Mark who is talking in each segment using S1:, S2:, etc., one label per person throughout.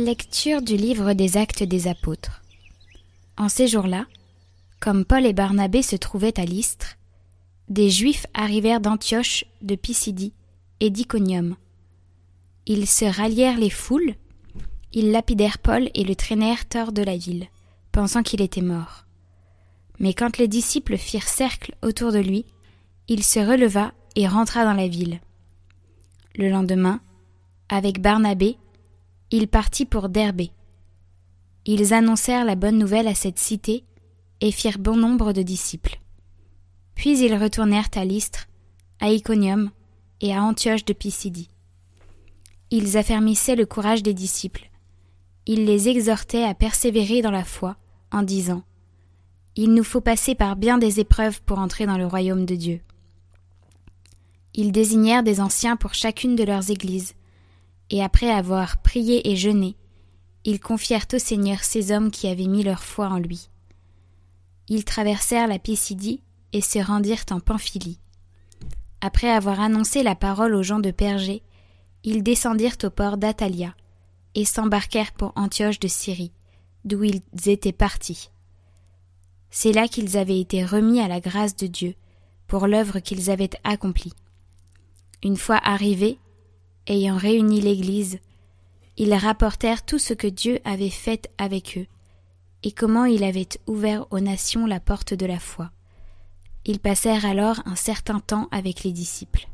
S1: Lecture du livre des actes des apôtres. En ces jours-là, comme Paul et Barnabé se trouvaient à Lystre, des Juifs arrivèrent d'Antioche, de Pisidie et d'Iconium. Ils se rallièrent les foules, ils lapidèrent Paul et le traînèrent hors de la ville, pensant qu'il était mort. Mais quand les disciples firent cercle autour de lui, il se releva et rentra dans la ville. Le lendemain, avec Barnabé, il partit pour Derbé. Ils annoncèrent la bonne nouvelle à cette cité et firent bon nombre de disciples. Puis ils retournèrent à Lystre, à Iconium et à Antioche de Pisidie. Ils affermissaient le courage des disciples. Ils les exhortaient à persévérer dans la foi, en disant Il nous faut passer par bien des épreuves pour entrer dans le royaume de Dieu. Ils désignèrent des anciens pour chacune de leurs églises, et après avoir prié et jeûné, ils confièrent au Seigneur ces hommes qui avaient mis leur foi en lui. Ils traversèrent la Pisidie et se rendirent en Pamphylie. Après avoir annoncé la parole aux gens de Pergé, ils descendirent au port d'Atalia et s'embarquèrent pour Antioche de Syrie, d'où ils étaient partis. C'est là qu'ils avaient été remis à la grâce de Dieu pour l'œuvre qu'ils avaient accomplie. Une fois arrivés, ayant réuni l'Église, ils rapportèrent tout ce que Dieu avait fait avec eux, et comment il avait ouvert aux nations la porte de la foi. Ils passèrent alors un certain temps avec les disciples.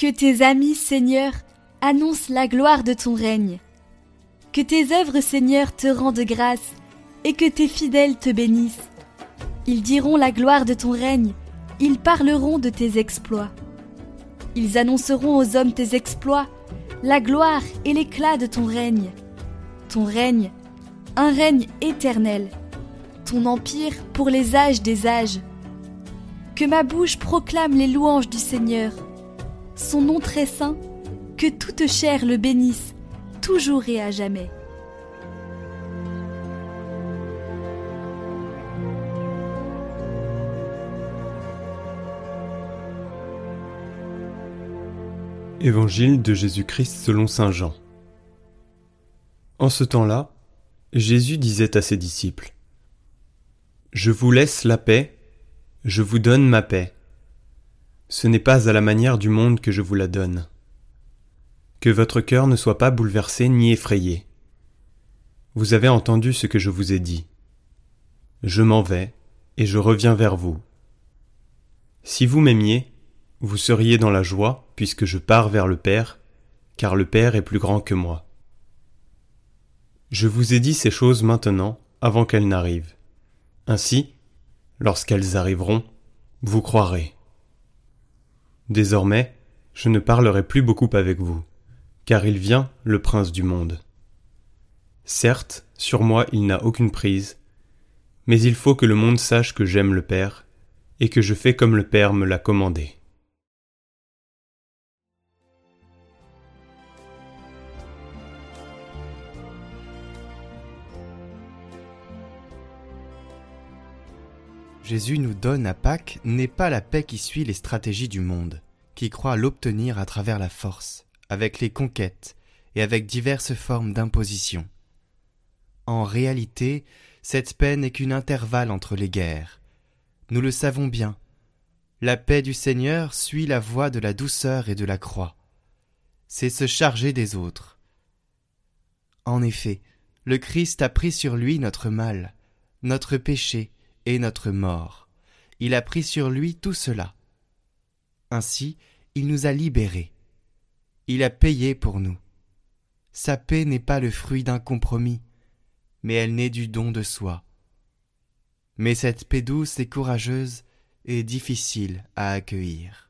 S2: Que tes amis, Seigneur, annoncent la gloire de ton règne. Que tes œuvres, Seigneur, te rendent grâce, et que tes fidèles te bénissent. Ils diront la gloire de ton règne, ils parleront de tes exploits. Ils annonceront aux hommes tes exploits, la gloire et l'éclat de ton règne. Ton règne, un règne éternel, ton empire pour les âges des âges. Que ma bouche proclame les louanges du Seigneur son nom très saint, que toute chair le bénisse, toujours et à jamais.
S3: Évangile de Jésus-Christ selon Saint Jean. En ce temps-là, Jésus disait à ses disciples Je vous laisse la paix, je vous donne ma paix. Ce n'est pas à la manière du monde que je vous la donne. Que votre cœur ne soit pas bouleversé ni effrayé. Vous avez entendu ce que je vous ai dit. Je m'en vais, et je reviens vers vous. Si vous m'aimiez, vous seriez dans la joie, puisque je pars vers le Père, car le Père est plus grand que moi. Je vous ai dit ces choses maintenant, avant qu'elles n'arrivent. Ainsi, lorsqu'elles arriveront, vous croirez. Désormais, je ne parlerai plus beaucoup avec vous, car il vient, le prince du monde. Certes, sur moi il n'a aucune prise, mais il faut que le monde sache que j'aime le Père, et que je fais comme le Père me l'a commandé.
S4: Jésus nous donne à Pâques n'est pas la paix qui suit les stratégies du monde, qui croit l'obtenir à travers la force, avec les conquêtes et avec diverses formes d'imposition. En réalité, cette paix n'est qu'une intervalle entre les guerres. Nous le savons bien. La paix du Seigneur suit la voie de la douceur et de la croix. C'est se charger des autres. En effet, le Christ a pris sur lui notre mal, notre péché, et notre mort. Il a pris sur lui tout cela. Ainsi, il nous a libérés. Il a payé pour nous. Sa paix n'est pas le fruit d'un compromis, mais elle naît du don de soi. Mais cette paix douce et courageuse est difficile à accueillir.